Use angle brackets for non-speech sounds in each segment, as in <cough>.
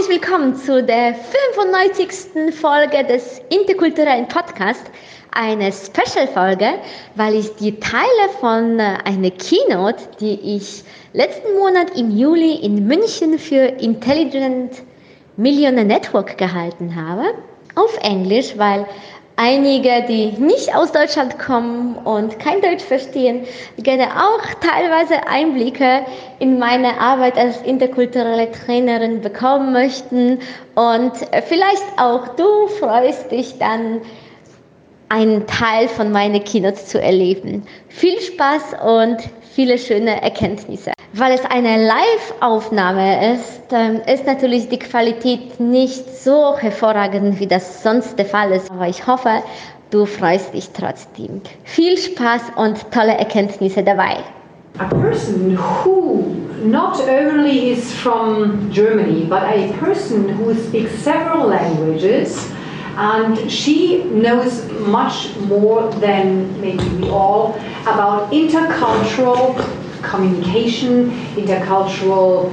Herzlich willkommen zu der 95. Folge des interkulturellen Podcasts. Eine Special-Folge, weil ich die Teile von äh, einer Keynote, die ich letzten Monat im Juli in München für Intelligent Millionaire Network gehalten habe, auf Englisch, weil einige, die nicht aus Deutschland kommen und kein Deutsch verstehen, gerne auch teilweise Einblicke in meine Arbeit als interkulturelle Trainerin bekommen möchten. Und vielleicht auch du freust dich dann, einen Teil von meiner Keynote zu erleben. Viel Spaß und viele schöne Erkenntnisse. Weil es eine Live-Aufnahme ist, ist natürlich die Qualität nicht so hervorragend, wie das sonst der Fall ist. Aber ich hoffe, du freust dich trotzdem. Viel Spaß und tolle Erkenntnisse dabei. a person who not only is from Germany, but a person who speaks several languages, and she knows much more than maybe we all about intercultural communication, intercultural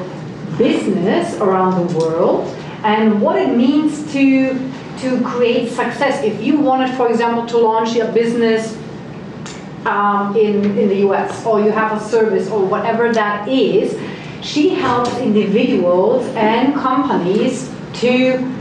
business around the world, and what it means to to create success. If you wanted, for example, to launch your business um, in, in the US, or you have a service, or whatever that is, she helps individuals and companies to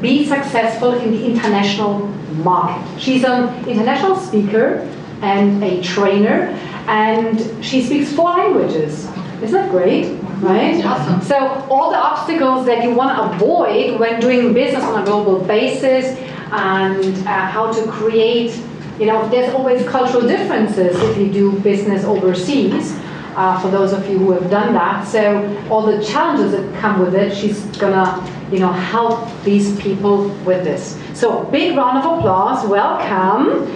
be successful in the international market. She's an international speaker and a trainer, and she speaks four languages. Isn't that great? Right? Awesome. So, all the obstacles that you want to avoid when doing business on a global basis, and uh, how to create you know, there's always cultural differences if you do business overseas. Uh, for those of you who have done that, so all the challenges that come with it, she's gonna, you know, help these people with this. So big round of applause. Welcome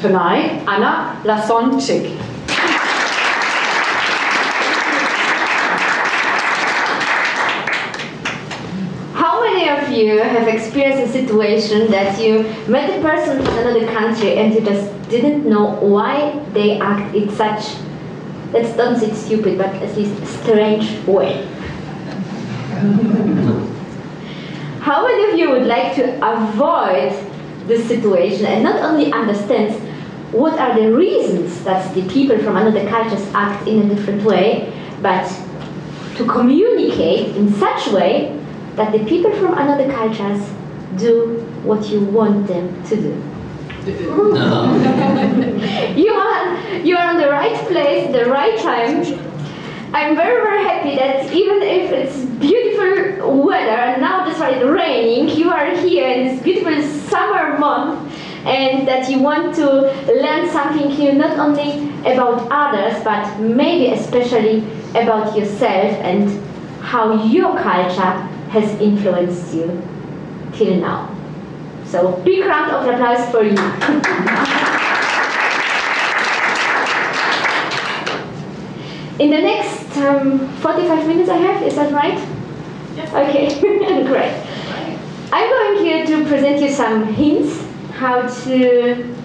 tonight, Anna Lasonczyk. How many of you have experienced a situation that you met a person from another country and you just didn't know why they act in such, don't say stupid, but at least strange way? How many of you would like to avoid this situation and not only understand what are the reasons that the people from another cultures act in a different way, but to communicate in such way that the people from another cultures do what you want them to do. <laughs> you are you are on the right place, the right time. I'm very very happy that even if it's beautiful weather and now it's raining, you are here in this beautiful summer month and that you want to learn something new not only about others but maybe especially about yourself and how your culture has influenced you till now. So big round of applause for you. In the next um, 45 minutes I have, is that right? Yes. Okay, <laughs> great. I'm going here to present you some hints how to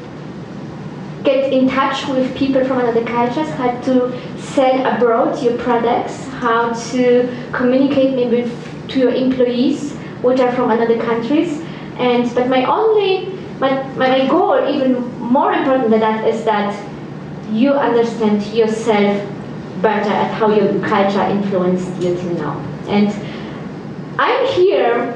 get in touch with people from other cultures, how to sell abroad your products, how to communicate maybe to your employees which are from other countries. And but my only my, my goal, even more important than that, is that you understand yourself better at how your culture influenced you till now. And I'm here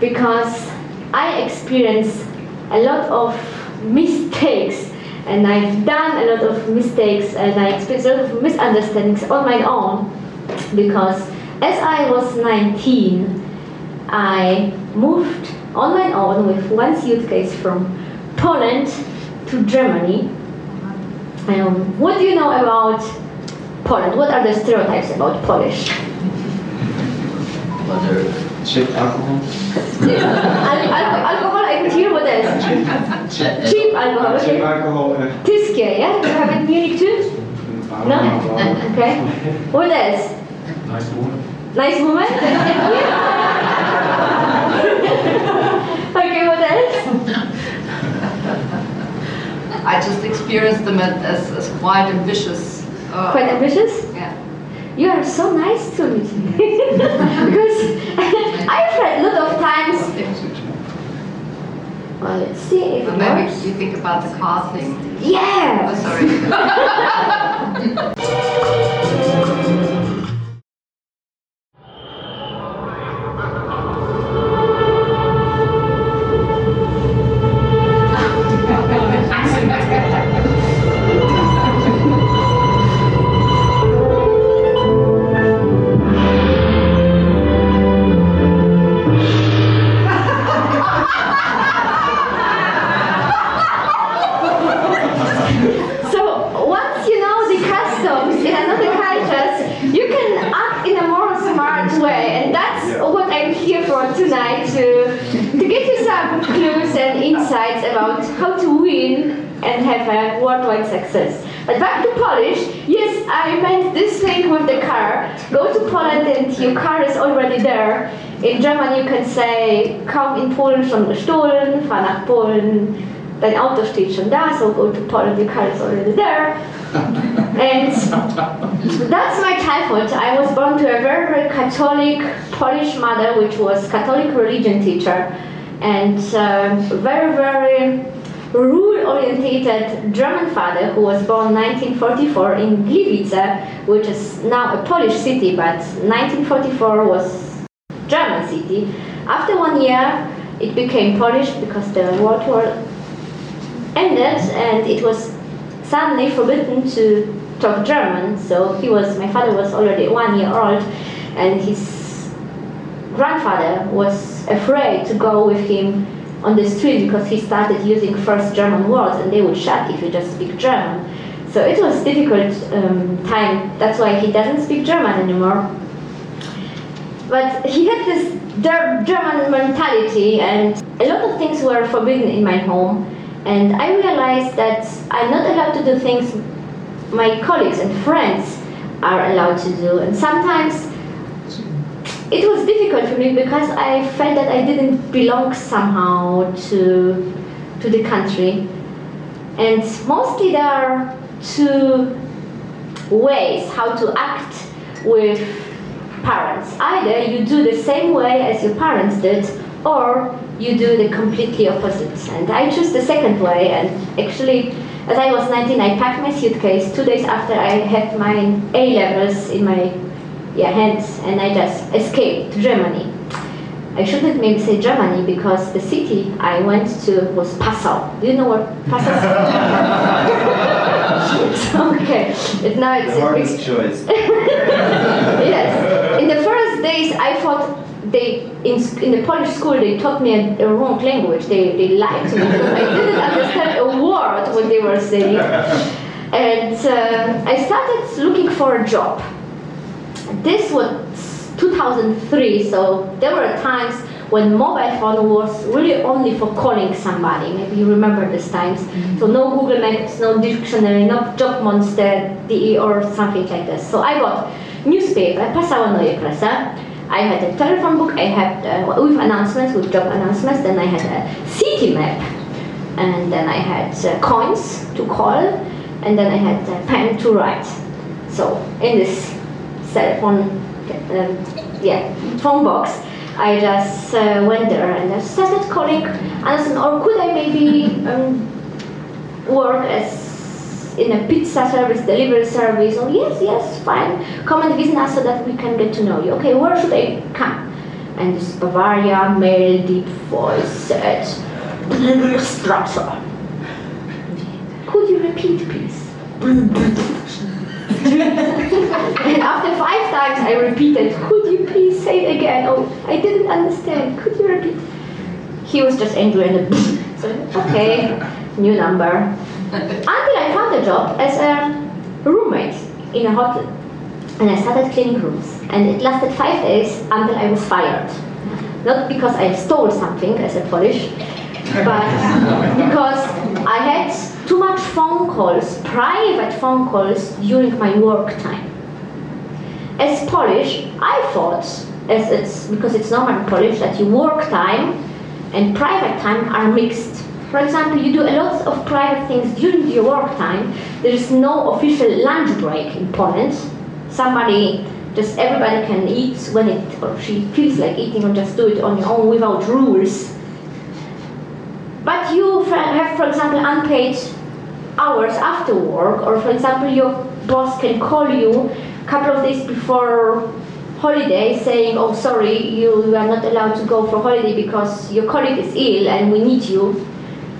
because I experienced a lot of mistakes and I've done a lot of mistakes and I experienced a lot of misunderstandings on my own because as I was 19, I moved on my own with one suitcase from Poland to Germany. Um, what do you know about Poland? What are the stereotypes about Polish? Other cheap alcohol? <laughs> Al- al- alcohol, I could hear what else? Che- Cheap alcohol, Cheap alcohol. uh, Tyskie, yeah? Do you have it in Munich too? No? Okay. What else? Nice woman. Nice woman? <laughs> <laughs> Okay, what else? <laughs> I just experienced them as, as quite ambitious. Uh, Quite ambitious? Yeah. You are so nice to me. <laughs> because I've read a lot of times. Well, let's see if maybe works. you think about the car thing. Oh, Yeah! sorry. Success. But back to Polish, yes, I meant this thing with the car. Go to Poland and your car is already there. In German you can say, kaum in Polen schon gestohlen, fahr nach Polen, dein Auto steht schon da, so go to Poland, your car is already there. <laughs> and that's my childhood. I was born to a very, very Catholic Polish mother, which was Catholic religion teacher, and uh, very, very rule-orientated German father who was born 1944 in Gliwice, which is now a Polish city, but 1944 was German city. After one year, it became Polish because the World War ended, and it was suddenly forbidden to talk German. So he was, my father was already one year old, and his grandfather was afraid to go with him on the street because he started using first German words, and they would shout if you just speak German. So it was difficult um, time. That's why he doesn't speak German anymore. But he had this German mentality, and a lot of things were forbidden in my home. And I realized that I'm not allowed to do things my colleagues and friends are allowed to do. And sometimes it was difficult for me because I felt that I didn't belong somehow to, to the country. And mostly there are two ways how to act with parents. Either you do the same way as your parents did, or you do the completely opposite. And I chose the second way, and actually, as I was 19, I packed my suitcase two days after I had my A levels in my yeah, hands, and I just escaped to Germany. I shouldn't maybe say Germany because the city I went to was Passau. Do you know what Passau is? <laughs> <laughs> okay, it's now it's The big choice. <laughs> yes. In the first days, I thought they in, in the Polish school they taught me a, a wrong language. They, they lied to me because I didn't understand a word what they were saying. And uh, I started looking for a job. This was 2003, so there were times when mobile phone was really only for calling somebody. Maybe you remember these times. So no Google Maps, no dictionary, no job monster, DE or something like this. So I got newspaper, Neue Presse. I had a telephone book, I had uh, with announcements, with job announcements. Then I had a city map, and then I had uh, coins to call, and then I had a pen to write. So in this cell phone, um, yeah, phone box, I just uh, went there and I started calling Anderson, or could I maybe um, work as in a pizza service, delivery service? Oh yes, yes, fine. Come and visit us so that we can get to know you. Okay, where should I come? And this Bavaria male deep voice said, structure. Could you repeat, please? <laughs> and after five times I repeated, could you please say it again? Oh, I didn't understand. Could you repeat? He was just angry and <laughs> okay, new number. Until I found a job as a roommate in a hotel. and I started cleaning rooms. And it lasted five days until I was fired. Not because I stole something as a Polish, but because I had too much phone calls, private phone calls during my work time. As Polish, I thought, as it's because it's normal in Polish that your work time and private time are mixed. For example, you do a lot of private things during your work time. There is no official lunch break in Poland. Somebody, just everybody can eat when it or she feels like eating, or just do it on your own without rules. But you have, for example, unpaid hours after work, or for example, your boss can call you couple of days before holiday saying, "Oh, sorry, you are not allowed to go for holiday because your colleague is ill and we need you,"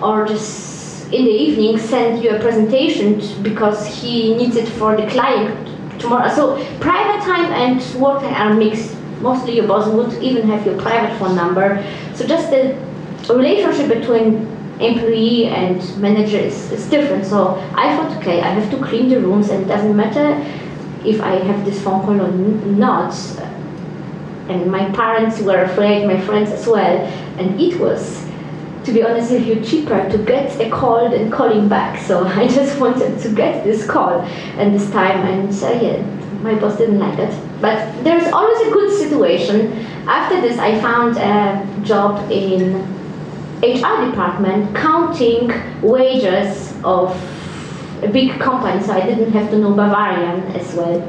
or just in the evening send you a presentation because he needs it for the client tomorrow. So private time and work time are mixed. Mostly your boss would even have your private phone number. So just the relationship between employee and manager is, is different. So I thought, okay, I have to clean the rooms and it doesn't matter if I have this phone call or not. And my parents were afraid, my friends as well. And it was, to be honest with you, cheaper to get a call than calling back. So <laughs> I just wanted to get this call and this time. And uh, yeah, my boss didn't like it. But there's always a good situation. After this, I found a job in HR department counting wages of a big company, so I didn't have to know Bavarian as well.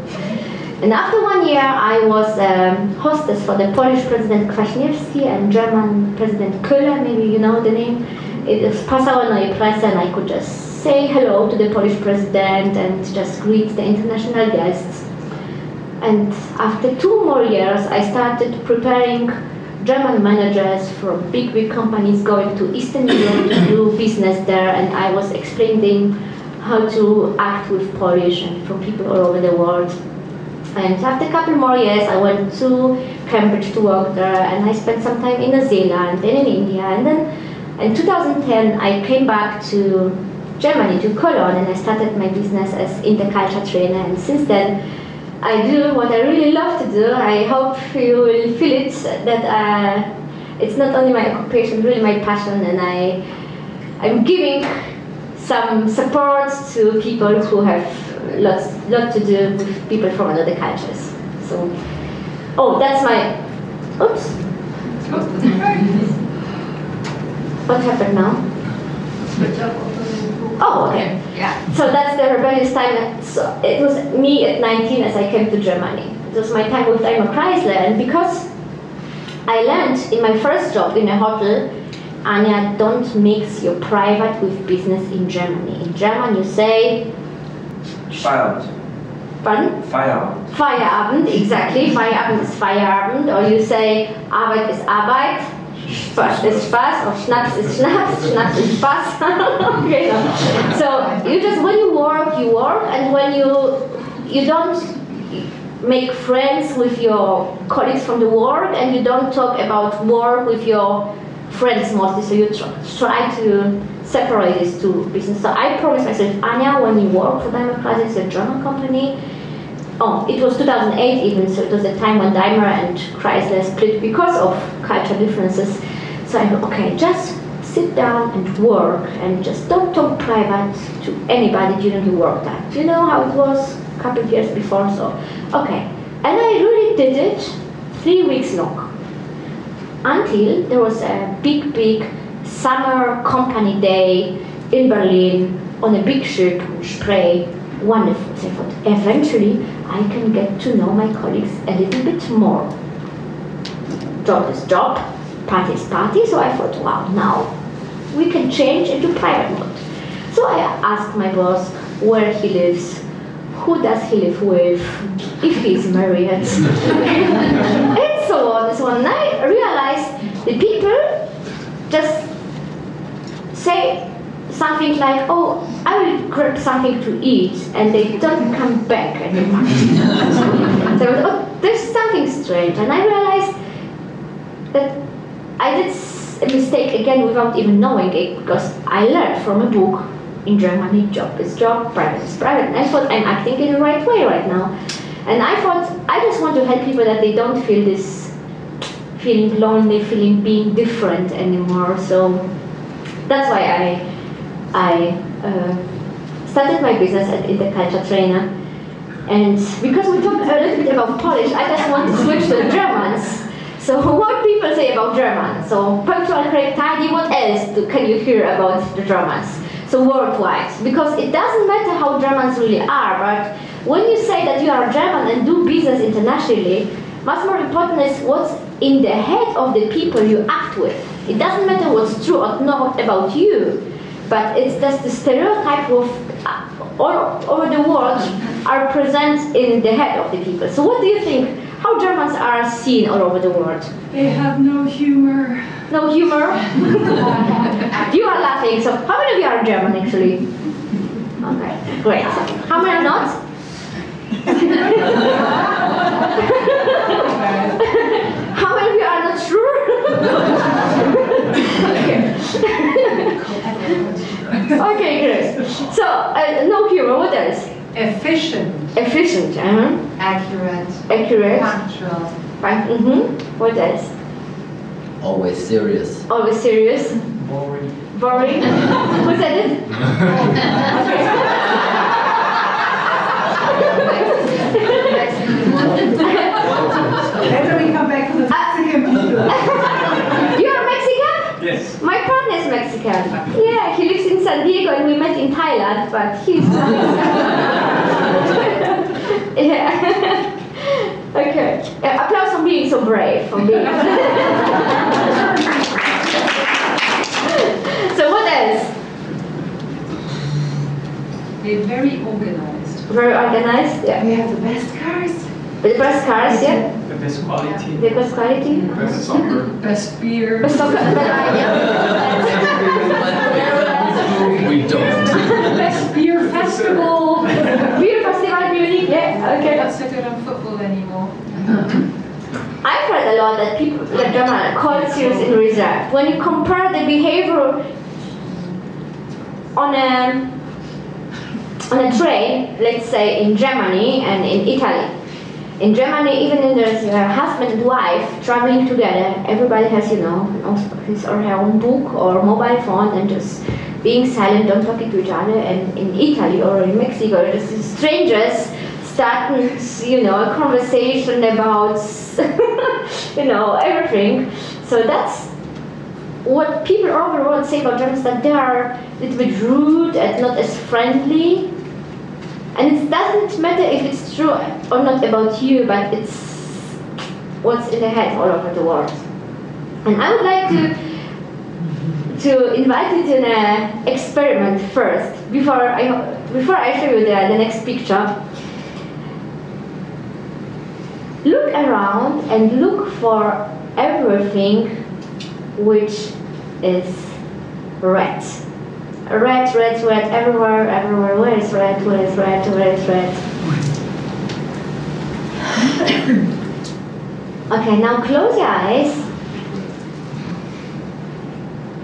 And after one year, I was um, hostess for the Polish President Kwaśniewski and German President Köhler, maybe you know the name. It is Passauer Neue Presse, and I could just say hello to the Polish president and just greet the international guests. And after two more years, I started preparing German managers from big, big companies going to Eastern Europe to do business there, and I was explaining how to act with Polish and from people all over the world. And after a couple more years, I went to Cambridge to work there, and I spent some time in New Zealand, then in India, and then in 2010 I came back to Germany, to Cologne, and I started my business as interculture trainer. And since then, I do what I really love to do. I hope you will feel it that uh, it's not only my occupation, really my passion, and I I'm giving some support to people who have lots lot to do with people from other cultures. So, oh, that's my. Oops. <laughs> What happened now? Oh, okay. Yeah. So that's the rebellious time. So it was me at 19 as I came to Germany. It was my time with Daimler Chrysler, and because I learned in my first job in a hotel, Anya, don't mix your private with business in Germany. In German, you say, Feierabend. pardon? Feierabend. Feierabend, exactly. Feierabend is Feierabend, or you say Arbeit ist Arbeit, Spaß ist Spaß, or Schnaps ist Schnaps, Schnaps ist Spaß. <laughs> okay, no. So you just when you work, you work, and when you you don't make friends with your colleagues from the work, and you don't talk about work with your friends mostly. So you tr- try to separate these two business. So I promised myself, Anya, when you work for Daimler Chrysler, it's a German company. Oh, it was 2008 even, so it was the time when Daimler and Chrysler split because of cultural differences. So I thought, okay, just sit down and work and just don't talk private to anybody during your work time. You know how it was a couple of years before, so okay. And I really did it three weeks long until there was a big, big summer company day in Berlin on a big ship on Spree. Wonderful. So I thought, eventually I can get to know my colleagues a little bit more. Job is job, party is party. So I thought, wow, now we can change into private mode. So I asked my boss where he lives, who does he live with, if he's married, <laughs> and so on and so on. And I realized the people just say something like, oh, I will grab something to eat, and they don't come back anymore. <laughs> so, I was, oh, there's something strange. And I realized that I did a mistake again without even knowing it, because I learned from a book in Germany, job is job, private is private. And I thought I'm acting in the right way right now. And I thought I just want to help people that they don't feel this feeling lonely, feeling being different anymore. So that's why I I uh, started my business at Interculture Trainer. And because we talked a little bit about Polish, I just want to switch to Germans. So what people say about Germans? So punctual, correct, tidy. What else do, can you hear about the Germans? So worldwide, because it doesn't matter how Germans really are, but when you say that you are German and do business internationally, much more important is what's in the head of the people you act with. It doesn't matter what's true or not about you, but it's just the stereotype of uh, all over the world are present in the head of the people. So what do you think? How Germans are seen all over the world? They have no humor. No humor? <laughs> you are laughing. So how many of you are German actually? Okay, great. How many are not? <laughs> how many of you are not sure? <laughs> <laughs> okay, great. So uh, no humor. What else? Efficient. Efficient. Uh-huh. Accurate. Accurate. Punctual. Right. Mm-hmm. What else? Always serious. Always serious. Boring. Boring. Who said it? Later we come back to the Mexican people. <laughs> You are Mexican? Yes. My partner is Mexican. Yeah, he lives in San Diego and we met in Thailand, but he's. <laughs> yeah. <laughs> okay. Uh, applause for being so brave. For being. so what else? They're very organized. Very organized. Yeah. We have the best cars. The best cars. Yeah. The best quality. The best quality. Best soccer. Best beer. Best soccer. But I, yeah. <laughs> We don't. Best beer festival. Beer festival Munich. Yeah. Okay. Not so good on football anymore. I've heard a lot that people, that German are cold, serious, and reserved. When you compare the behavior on a on a train, let's say in Germany and in Italy. In Germany, even if there's a uh, husband and wife traveling together, everybody has, you know, his or her own book or mobile phone and just being silent, don't talking to each other. And in Italy or in Mexico, these strangers starting, <laughs> you know, a conversation about, <laughs> you know, everything. So that's what people all over say about Germans that they are a little bit rude and not as friendly. And it doesn't matter if it's true or not about you, but it's what's in the head all over the world. And I would like to to invite you to an uh, experiment first before I before I show you the, the next picture. Look around and look for everything which is red. Red, red, red, everywhere, everywhere. Where is red? Where is red? Where is red? okay, now close your eyes.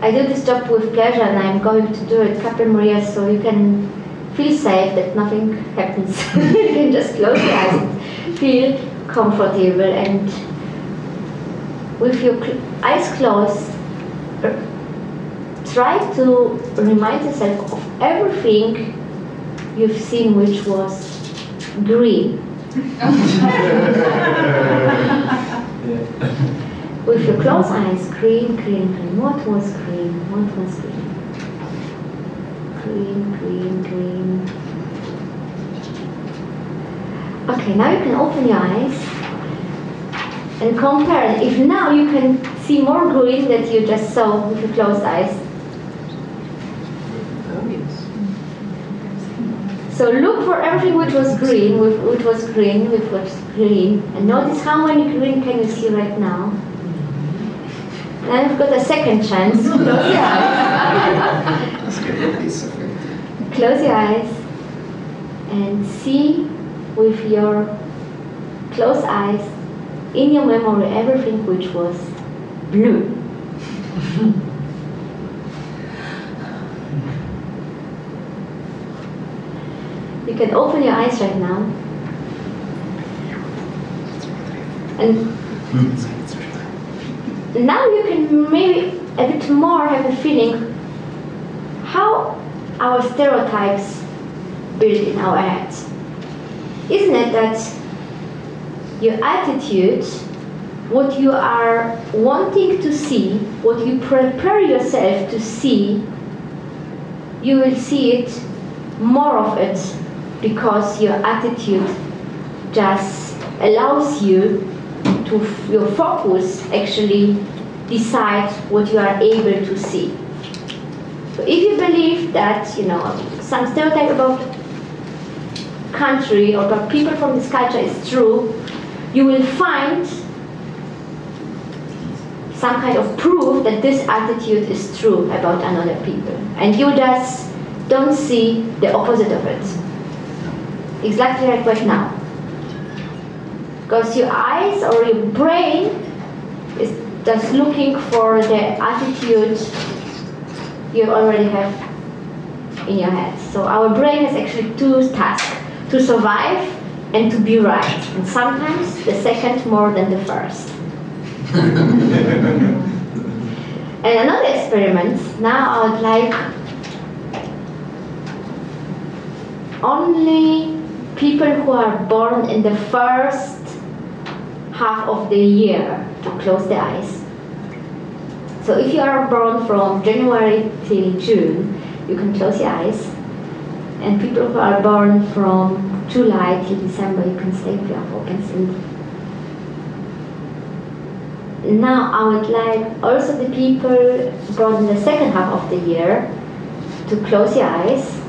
I do this job with pleasure and I'm going to do it more years so you can feel safe that nothing happens. <laughs> you can just close your eyes and feel comfortable and with your eyes closed try to remind yourself of everything you've seen which was green. <laughs> With your closed eyes, green, green, green. What was green? What was green? Green, green, green. Okay, now you can open your eyes and compare. If now you can see more green that you just saw with your closed eyes. So look for everything which was green, which was green, which was green, and notice how many green can you see right now. Then you've got a second chance. <laughs> Close your eyes. Close your eyes and see with your closed eyes in your memory everything which was blue. <laughs> You can open your eyes right now And now you can maybe a bit more have a feeling how our stereotypes build in our heads. Isn't it that your attitude, what you are wanting to see, what you prepare yourself to see, you will see it, more of it, because your attitude just allows you to, your focus actually decides what you are able to see. So if you believe that, you know, some stereotype about country or about people from this culture is true, you will find some kind of proof that this attitude is true about another people. And you just don't see the opposite of it. Exactly like right now. Because your eyes or your brain is just looking for the attitude you already have in your head. So our brain has actually two tasks to survive and to be right. And sometimes the second more than the first. <laughs> and another experiment, now I would like only people who are born in the first half of the year to close their eyes. So if you are born from January till June, you can close your eyes. And people who are born from July till December, you can stay with your open sleep. Now I would like also the people born in the second half of the year to close your eyes.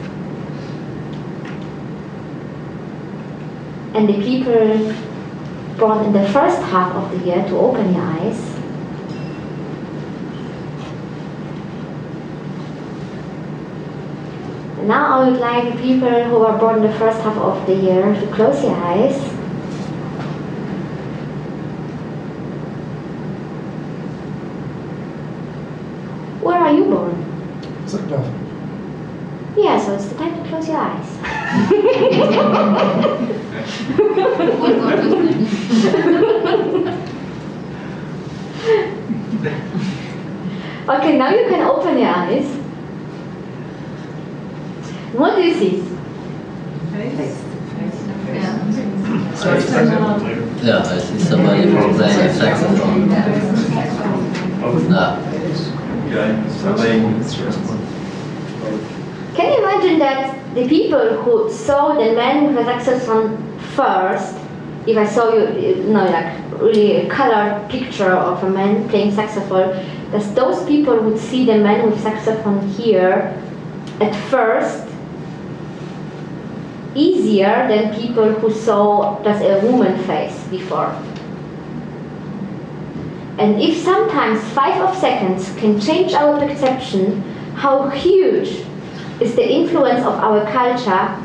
And the people born in the first half of the year to open your eyes. And Now I would like the people who are born in the first half of the year to close your eyes. Where are you born? Zuckdorf. Yeah, so it's the time to close your eyes. What God is doing. Okay, now you can open your eyes. What do you see? Yeah. For example. Yeah, I see somebody playing a saxophone. Ah, Can you imagine that the people who saw the man with the saxophone first, if I saw you, you know, like really a colored picture of a man playing saxophone, that those people would see the man with saxophone here at first easier than people who saw just a woman face before. And if sometimes five of seconds can change our perception, how huge is the influence of our culture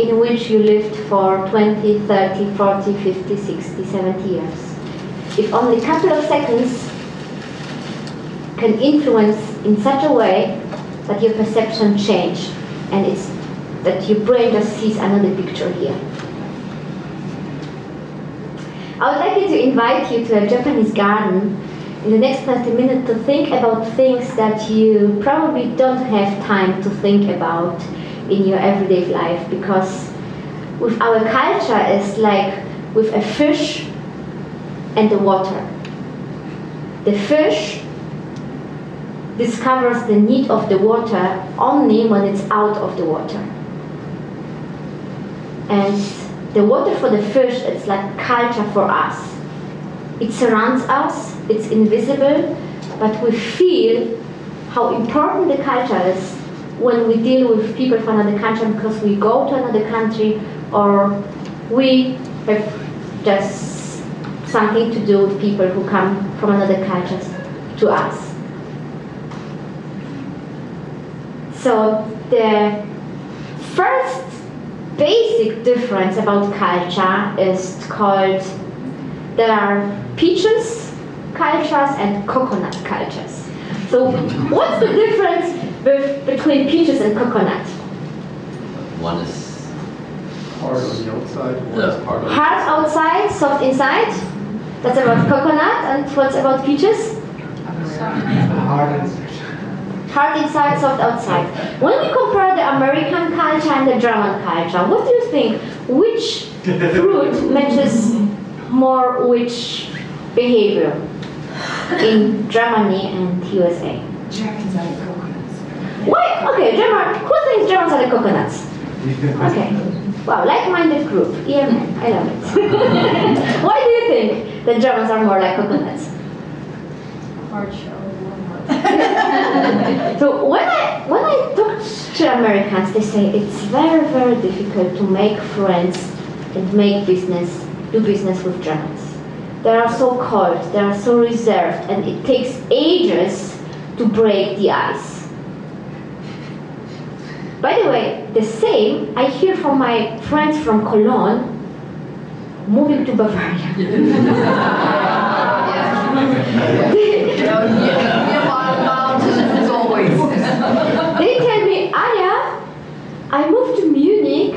in which you lived for 20, 30, 40, 50, 60, 70 years. If only a couple of seconds can influence in such a way that your perception change and it's that your brain just sees another picture here. I would like you to invite you to a Japanese garden in the next 30 minutes to think about things that you probably don't have time to think about in your everyday life because with our culture it's like with a fish and the water. The fish discovers the need of the water only when it's out of the water. And the water for the fish, it's like culture for us. It surrounds us, it's invisible, but we feel how important the culture is when we deal with people from another country because we go to another country or we have just something to do with people who come from another culture to us. So the first basic difference about culture is called there are peaches cultures and coconut cultures. So what's the difference be- between peaches and coconut? one is Hard on the outside. Yeah, part of it. Hard outside, soft inside. That's about coconut. And what's about peaches? Hard Hard inside, soft outside. When we compare the American culture and the German culture, what do you think? Which fruit matches more which behavior in Germany and USA? Germans are the coconuts. Why? Okay, German. Who thinks Germans are the coconuts? Okay. Wow, like-minded group. EMN. I love it. <laughs> Why do you think the Germans are more like coconuts? Hard shell. <laughs> So when I when I talk to Americans, they say it's very very difficult to make friends and make business, do business with Germans. They are so cold, they are so reserved, and it takes ages to break the ice. By the way, the same I hear from my friends from Cologne moving to Bavaria. <laughs> <laughs> Oh, Nearby mountains as always. They tell me, Aya, I moved to Munich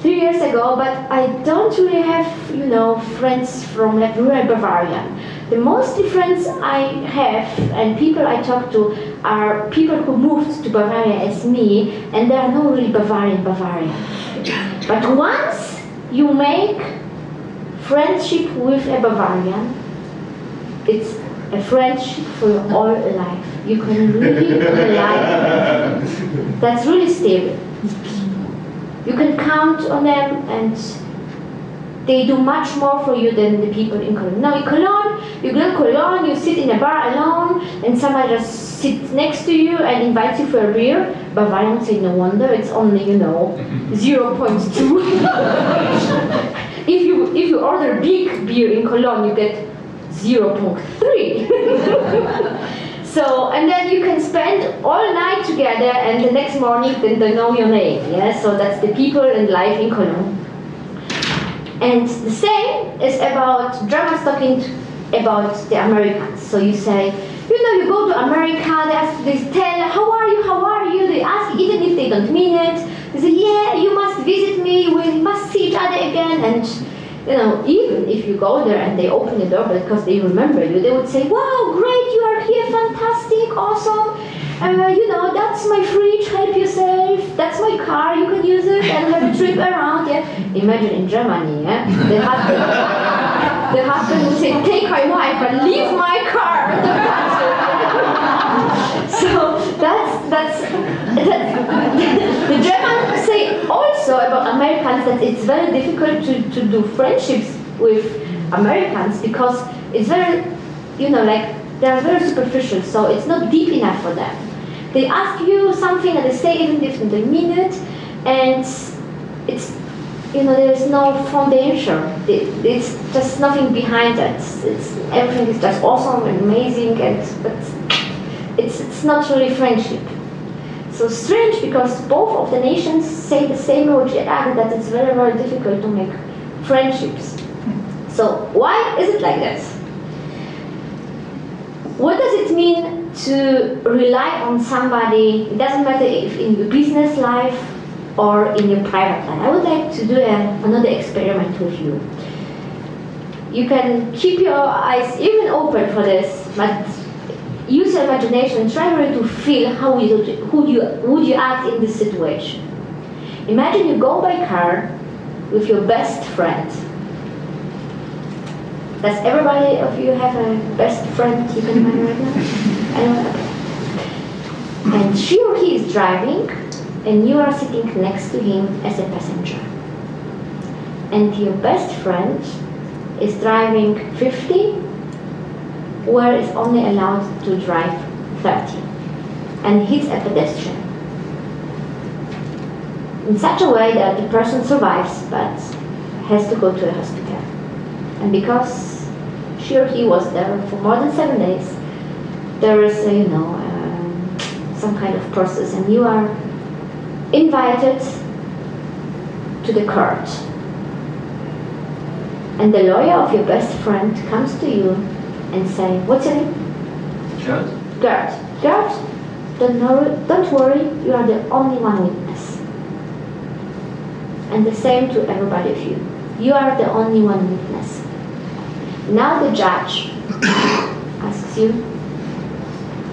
three years ago, but I don't really have, you know, friends from like rural Bavaria. The most friends I have and people I talk to are people who moved to Bavaria as me, and there are no really Bavarian Bavaria. But once you make friendship with a Bavarian, it's a friendship for your whole life. You can really <laughs> rely that's really stable. You can count on them and they do much more for you than the people in Cologne. Now in Cologne, you go to Cologne, you sit in a bar alone and somebody just sits next to you and invites you for a beer. Bavarian would say, no wonder, it's only, you know, <laughs> 0.2. if you if you order big beer in Cologne, you get 0.3. <laughs> So, and then you can spend all night together and the next morning then they know your name, yeah? So that's the people and life in Cologne. And the same is about Germans talking about the Americans. So you say, you know, you go to America, they, ask, they tell, how are you, how are you? They ask, even if they don't mean it. They say, yeah, you must visit me, we must see each other again. And you know, even if you go there and they open the door because they remember you, they would say, wow, great, you are here, fantastic, awesome. Uh, you know, that's my fridge, help yourself. That's my car, you can use it and have a trip around. Yeah. Imagine in Germany, yeah, the husband, the husband would say, take my wife and leave my car. at the country." so that's that's <laughs> that's <laughs> the say also about Americans that it's very difficult to, to do friendships with Americans because it's very, you know, like they are very superficial, so it's not deep enough for them. They ask you something and they say even if they mean it, and it's, you know, there is no foundation. It- It's just nothing behind it. It's everything is just awesome and amazing, and but it's it's not really friendship. So strange because both of the nations say the same word yet that it's very very difficult to make friendships. So why is it like this? What does it mean to rely on somebody? It doesn't matter if in your business life or in your private life. I would like to do a, another experiment with you. You can keep your eyes even open for this, but use your imagination and try really to feel how would you, would you, would you act in this situation. Imagine you go by car with your best friend. Does everybody of you have a best friend you can imagine right now? And she or he is driving, and you are sitting next to him as a passenger. And your best friend is driving 50 where it's only allowed to drive 30 and hits a pedestrian in such a way that the person survives but has to go to a hospital. And because she or he was there for more than seven days, there is, you know, um, some kind of process, and you are invited to the court. And the lawyer of your best friend comes to you and say, "What's your name?" Good. Gert. Gert, don't worry, don't worry, you are the only one witness. and the same to everybody of you. You are the only one witness. Now the judge <coughs> asks you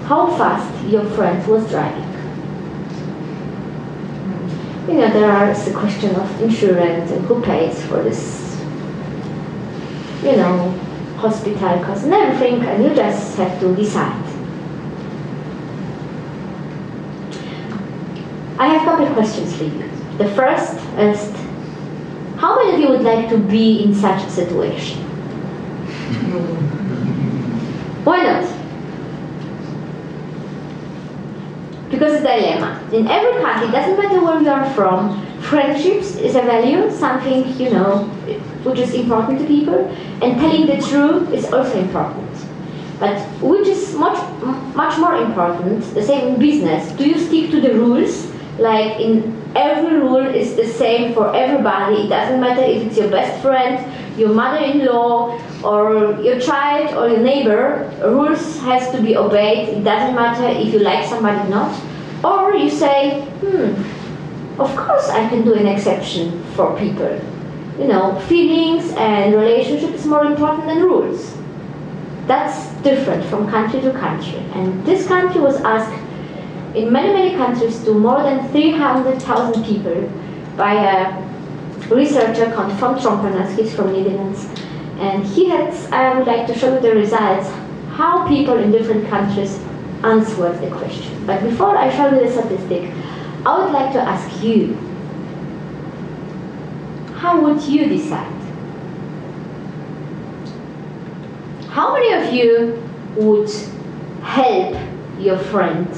how fast your friend was driving. You know, there are the question of insurance and who pays for this, you know, hospital costs and everything, and you just have to decide. I have a couple of questions for you. The first is, how many of you would like to be in such a situation? Why not? Because it's a dilemma. In every country, it doesn't matter where you are from, friendships is a value, something, you know, which is important to people, and telling the truth is also important. But which is much, much more important, the same in business, do you stick to the rules? Like in every rule is the same for everybody. It doesn't matter if it's your best friend, your mother-in-law, or your child or your neighbor. Rules has to be obeyed. It doesn't matter if you like somebody or not. Or you say, hmm, of course I can do an exception for people. You know, feelings and relationship is more important than rules. That's different from country to country. And this country was asked in many, many countries to more than 300,000 people by a researcher called Fons Trompenaars, he's from Netherlands. And he had, I would like to show you the results, how people in different countries answered the question. But before I show you the statistic, I would like to ask you, how would you decide? How many of you would help your friend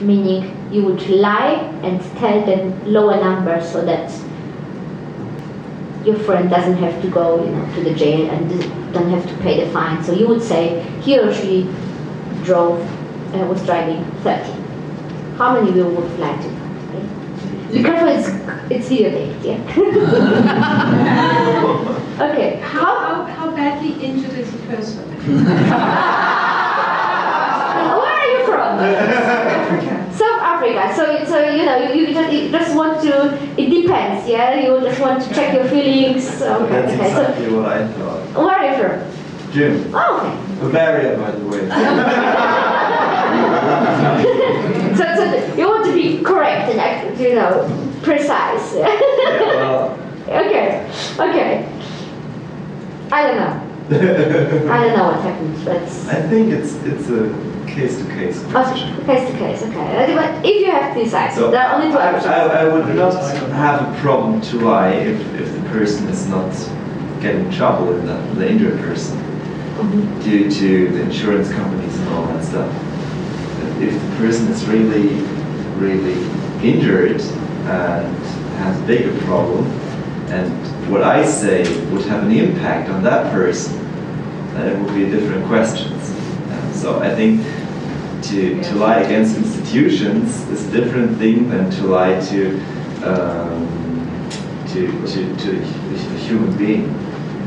meaning you would lie and tell them lower number so that your friend doesn't have to go you know, to the jail and don't have to pay the fine. So you would say he or she drove, uh, was driving 30. How many of you would like to? Okay? Be careful, it's, it's videotaped, yeah? <laughs> okay, How, how, how, how badly injured is the person? <laughs> <laughs> where are you from? Africa. South Africa. So, so you know, you, you, just, you just want to. It depends, yeah. You just want to check your feelings. Okay, That's okay. So, exactly what I thought. where are you from? Jim, Oh, okay. Bavaria, by the way. So, so you want to be correct and act- you know precise. yeah, well, <laughs> okay, okay. I don't know. <laughs> I don't know what happened, but I think it's it's a case to case question. case to case. Okay, but if you have to decide, So there are only two I, options. I, I would not have a problem to lie if, if the person is not getting trouble, if the, the injured person, Mhm. due to the insurance companies and all that stuff. If the person is really, really injured and has a bigger problem, and what I say would have an impact on that person, then it would be a different question. Uh, So I think to, to lie against institutions is a different thing than to lie to um, to, to, to a human being,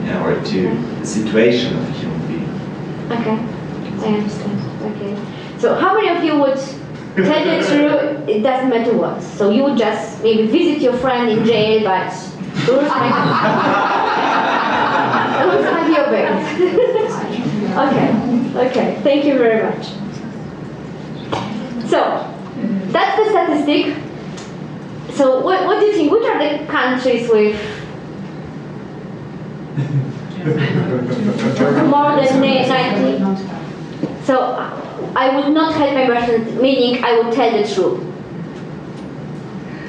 yeah, or to the situation of a human being. Okay, I understand. Okay. So how many of you would tell the truth, it doesn't matter what? So you would just maybe visit your friend in jail, but rules might, rules might be obeyed. okay, okay, thank you very much. So, that's the statistic. So what, what do you think? Which are the countries with <laughs> more than 90? So I would not help my person, meaning I would tell the truth.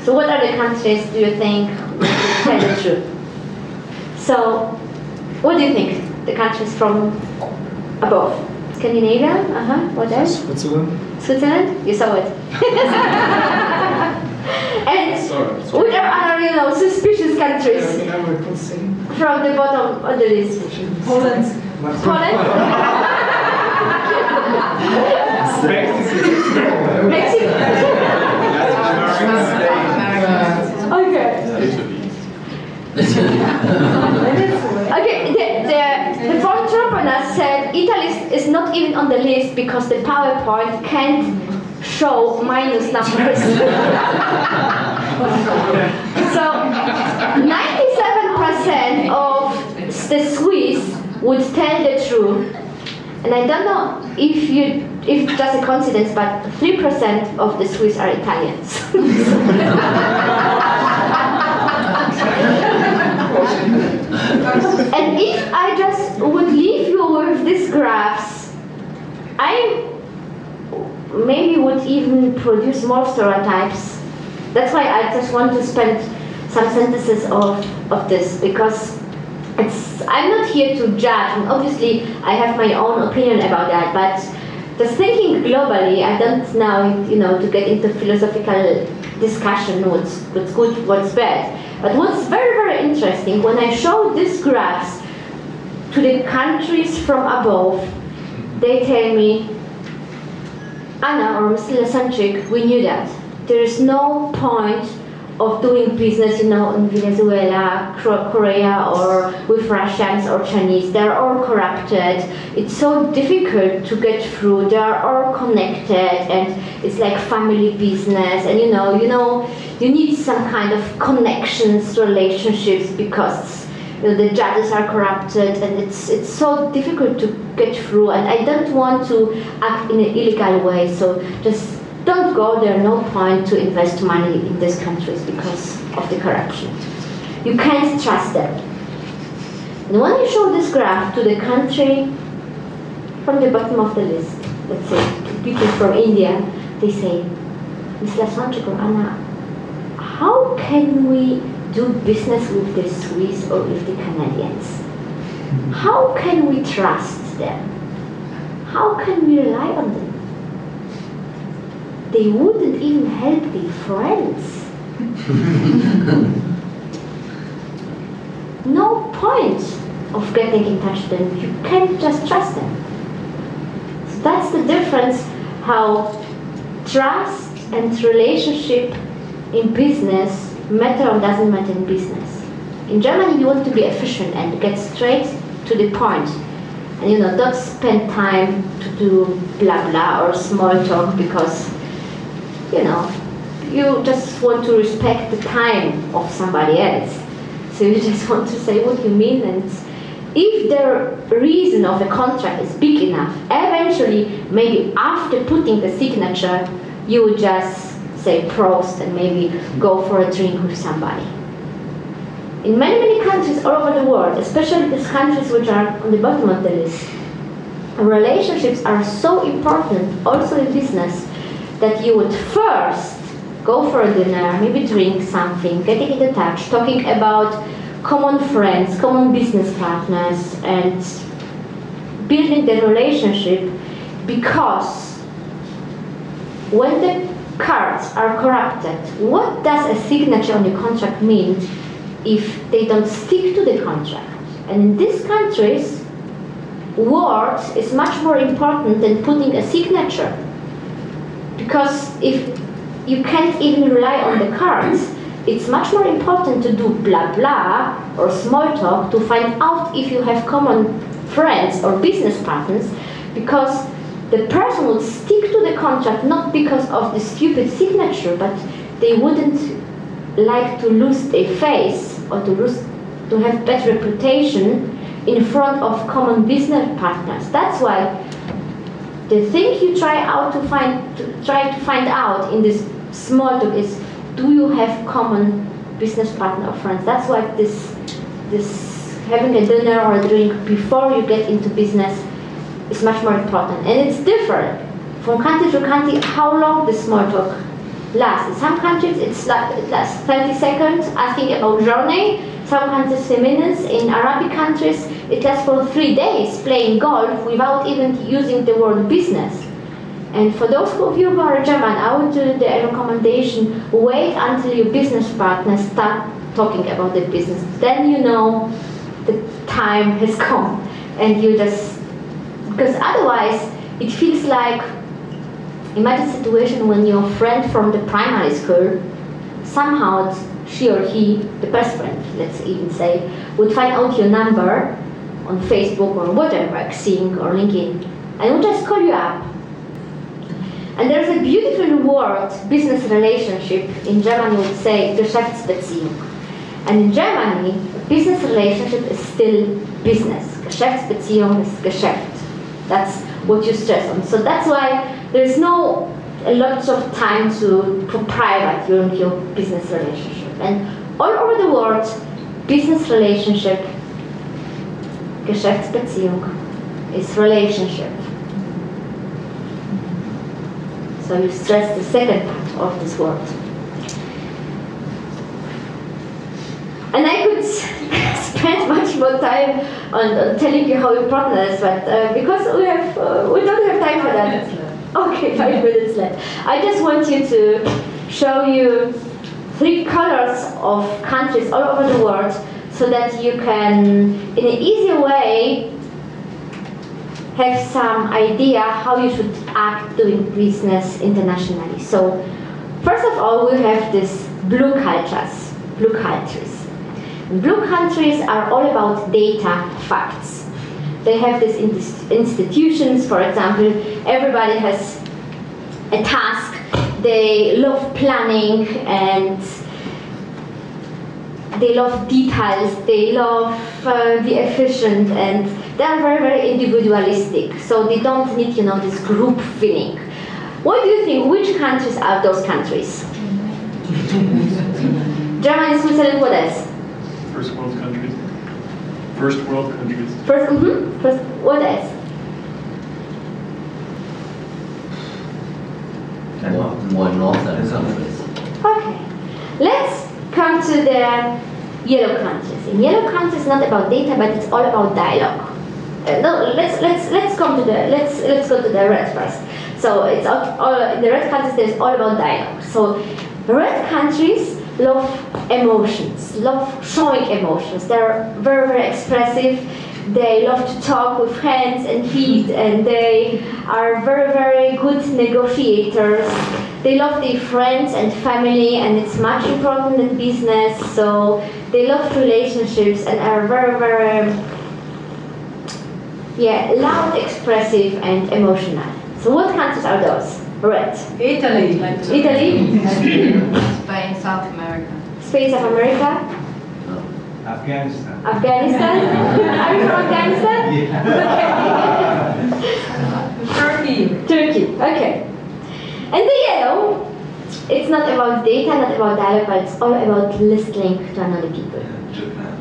So what are the countries do you think would tell the truth? So what do you think? The countries from above? Scandinavia? Uh-huh. What else? Switzerland? Switzerland? You saw it. <laughs> and Sorry. which are other, you know, suspicious countries never could see. from the bottom of the list? Poland. Poland? <laughs> Mexico? Okay. <laughs> Okay, the, the, the foreign entrepreneur said Italy is is not even on the list because the PowerPoint can't show minus numbers. <laughs> So 97% of the Swiss would tell the truth. And I don't know if you if that's a coincidence, but 3% of the Swiss are Italians. <laughs> and if I just would leave you with these graphs, I maybe would even produce more stereotypes. That's why I just want to spend some sentences of, of this because it's I'm not here to judge and obviously I have my own opinion about that but just thinking globally I don't now you know to get into philosophical discussion what's, what's good what's bad but what's very very interesting when I show these graphs to the countries from above they tell me Anna or Mr. Lasonczek, we knew that. There is no point of doing business, you know, in Venezuela, Korea, or with Russians or Chinese. They're all corrupted. It's so difficult to get through. They are all connected, and it's like family business. And you know, you know, you need some kind of connections, relationships, because you know, the judges are corrupted, and it's it's so difficult to get through. And I don't want to act in an illegal way. So just don't go there, no point to invest money in these countries because of the corruption. You can't trust them. And when you show this graph to the country from the bottom of the list, let's say people from India, they say, Ms. Lasonczek or Anna, how can we do business with the Swiss or with the Canadians? How can we trust them? How can we rely on them? They wouldn't even help their friends. <laughs> no point of getting in touch with them. You can't just trust them. So that's the difference how trust and relationship in business matter or doesn't matter in business. In Germany, you want to be efficient and get straight to the point. And you know, don't spend time to do blah blah or small talk because you know, you just want to respect the time of somebody else. So you <laughs> just want to say what you mean and if the reason of the contract is big enough, eventually, maybe after putting the signature, you would just say prost and maybe go for a drink with somebody. In many, many countries all over the world, especially these countries which are on the bottom of the list, relationships are so important also in business that you would first go for a dinner, maybe drink something, getting in touch, talking about common friends, common business partners, and building the relationship because when the cards are corrupted, what does a signature on the contract mean if they don't stick to the contract? And in these countries, words is much more important than putting a signature because if you can't even rely on the cards, it's much more important to do blah blah or small talk to find out if you have common friends or business partners because the person would stick to the contract not because of the stupid signature but they wouldn't like to lose their face or to lose to have bad reputation in front of common business partners. That's why the thing you try out to find to try to find out in this small talk is do you have common business partner or friends? That's why this this having a dinner or a drink before you get into business is much more important. And it's different from country to country how long the small talk lasts. In some countries it's like it lasts 30 seconds. Asking about journey three minutes in arabic countries it lasts for three days playing golf without even using the word business. And for those of you who are German, I would do the recommendation, wait until your business partners start talking about the business. Then you know the time has come and you just, because otherwise it feels like, imagine situation when your friend from the primary school, somehow she or he, the best friend, let's even say, would find out your number on Facebook or whatever, like Xing or LinkedIn, and would just call you up. And there's a beautiful word, business relationship. In German, would say Geschäftsbeziehung. And in Germany, business relationship is still business. Geschäftsbeziehung is Geschäft. That's what you stress on. So that's why there's no a lot of time to put private during your business relationship. And all over the world, business relationship, Geschäftsbeziehung, is relationship. So you stress the second part of this word. And I could <laughs> spend much more time on, on telling you how important it is, but uh, because we have uh, we don't have time for that. Okay, five minutes left. I just want you to show you three colors of countries all over the world so that you can, in an easy way, have some idea how you should act doing business internationally. So, first of all, we have this blue cultures, blue countries. Blue countries are all about data facts. They have these institutions, for example, everybody has a task, they love planning and they love details, they love uh, the efficient, and they are very, very individualistic. So they don't need, you know, this group feeling. What do you think? Which countries are those countries? <laughs> Germany, Switzerland, what else? First world countries. First world countries. First, mm-hmm. First, what else? More, more. Okay. Let's come to the yellow countries. In yellow countries, not about data, but it's all about dialogue. Uh, no, let's let's let's come to the let's let's go to the red first. So it's all, all in the red countries. There's all about dialogue. So red countries love emotions, love showing emotions. They're very very expressive. They love to talk with hands and feet, and they are very very good negotiators. They love their friends and family, and it's much important than business. So they love relationships and are very very yeah, loud, expressive, and emotional. So what countries are those? Red. Italy. Italy, <laughs> Spain, South America. Spain, South America, Afghanistan. Afghanistan. <laughs> are you from Afghanistan? Yeah. <laughs> Turkey. Turkey. Okay. And the yellow, it's not about data, not about dialogue, but it's all about listening to another people. Japan.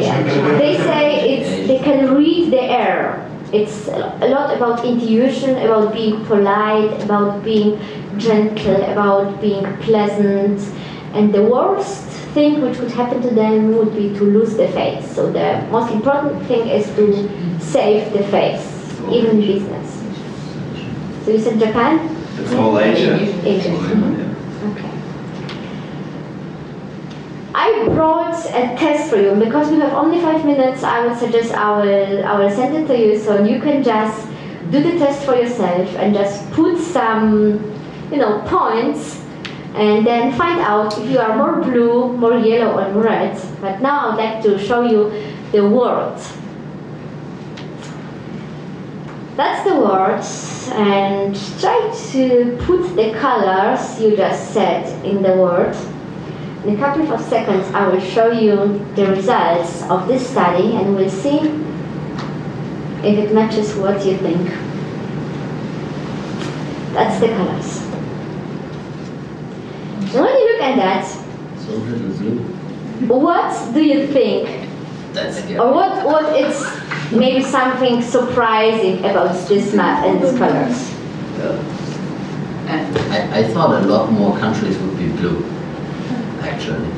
Yeah. They say it's they can read the air. It's a lot about intuition, about being polite, about being gentle, about being pleasant. And the worst thing which could happen to them would be to lose the face. So the most important thing is to save the face, even in business. So you said Japan? It's all mm-hmm. Asia. Asia. Yeah. Okay. I brought a test for you because we have only five minutes. I would suggest I will I will send it to you so you can just do the test for yourself and just put some you know points and then find out if you are more blue, more yellow, or red. But now I'd like to show you the word. That's the words, and try to put the colors you just said in the word. In a couple of seconds, I will show you the results of this study, and we'll see if it matches what you think. That's the colors. So when you look at that, So what do you think That's scary. or what, what is maybe something surprising about this map and these colors? Uh, I, I thought a lot more countries would be blue, actually.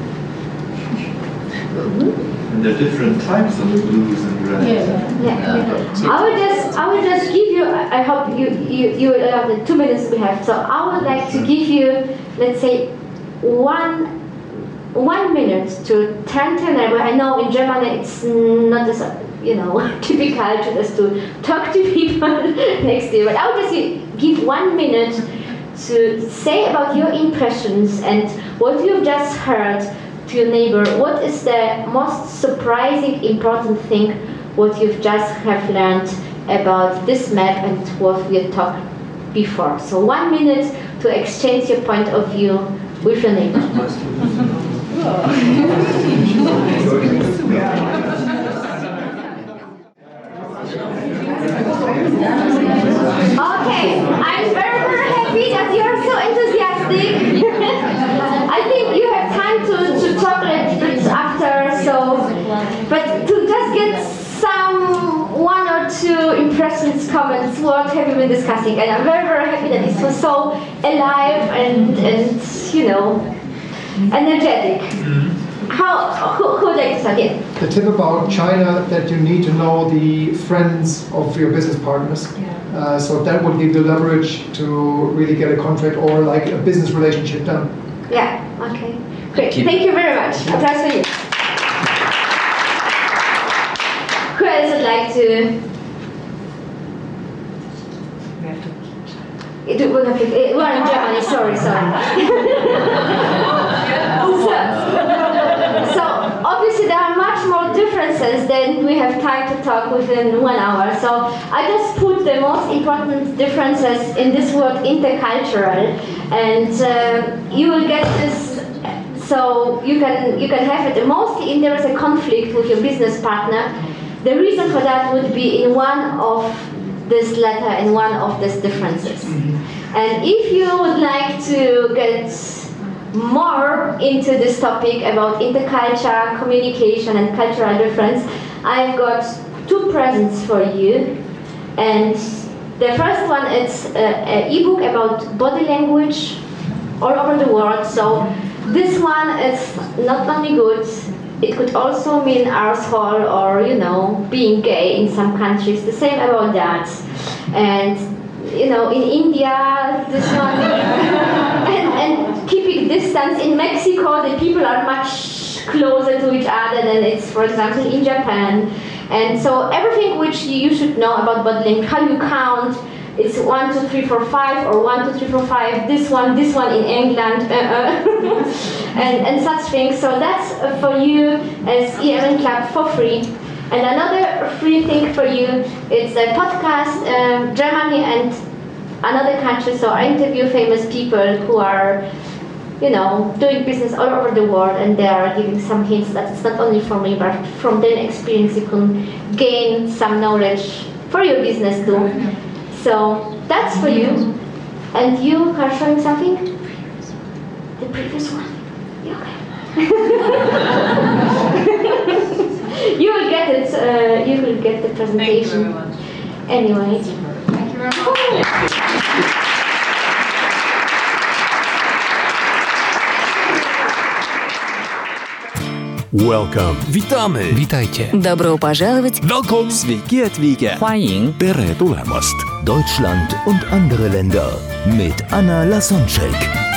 <laughs> And there are different types of blues and reds. Yeah. yeah. So I will just, I will just give you. I I hope you, you, you will allow the two minutes we have. So I would like to mm-hmm. give you, let's say, one, one minute to to a neighbor. I know in Germany it's not as, you know, <laughs> typical just to talk to people <laughs> next you. But I would just give one minute to say about your impressions and what you've just heard to your neighbor. What is the most surprising, important thing what you've just have learned about this map and what we talked before. So one minute to exchange your point of view with your neighbor. Okay, I'm very, very happy that you are so enthusiastic. I think you have time to, to talk a little bit after, so, but to just get some one or two impressions, comments, what have you been discussing? And I'm very, very happy that this was so alive and, and you know, energetic. How, who, who would like to start? Yeah. The tip about China that you need to know the friends of your business partners. Uh, so that would give the leverage to really get a contract or like a business relationship done. Yeah, okay. Great. you. Thank you very much. Applause for you. Who else would like to? It would have, it, we're in <laughs> Germany, sorry, sorry. <laughs> <laughs> so, so, obviously there are much more differences than we have time to talk within one hour. So I just put the most important differences in this word intercultural and uh, you will get this so you can you can have it mostly if there is a conflict with your business partner the reason for that would be in one of this letter in one of these differences and if you would like to get more into this topic about interculture communication and cultural difference i've got two presents for you and the first one is an ebook about body language all over the world. So this one is not only good, it could also mean arsehole or you know being gay in some countries. The same about that, and you know in India this one, <laughs> and, and keeping distance in Mexico. The people are much closer to each other than it's for example in Japan. And so everything which you should know about language, how you count, it's one, two, three, four, five, or one, two, three, four, five. This one, this one in England, uh, uh, <laughs> and and such things. So that's for you as EMN Club for free. And another free thing for you, it's a podcast, uh, Germany and another country. So I interview famous people who are, you know, doing business all over the world, and they are giving some hints that it's not only for me, but from their experience you can gain some knowledge for your business too. So that's for you. And you are showing something? The previous one. Yeah, okay. <laughs> you will get it. Uh, you will get the presentation. Anyway. Thank you very much. Welcome. Witamy. Witajcie. Добро пожаловать. Welcome. Sveiki atvykę. 欢迎。 Tere tulemast. Deutschland und andere Länder mit Anna Lasonczek.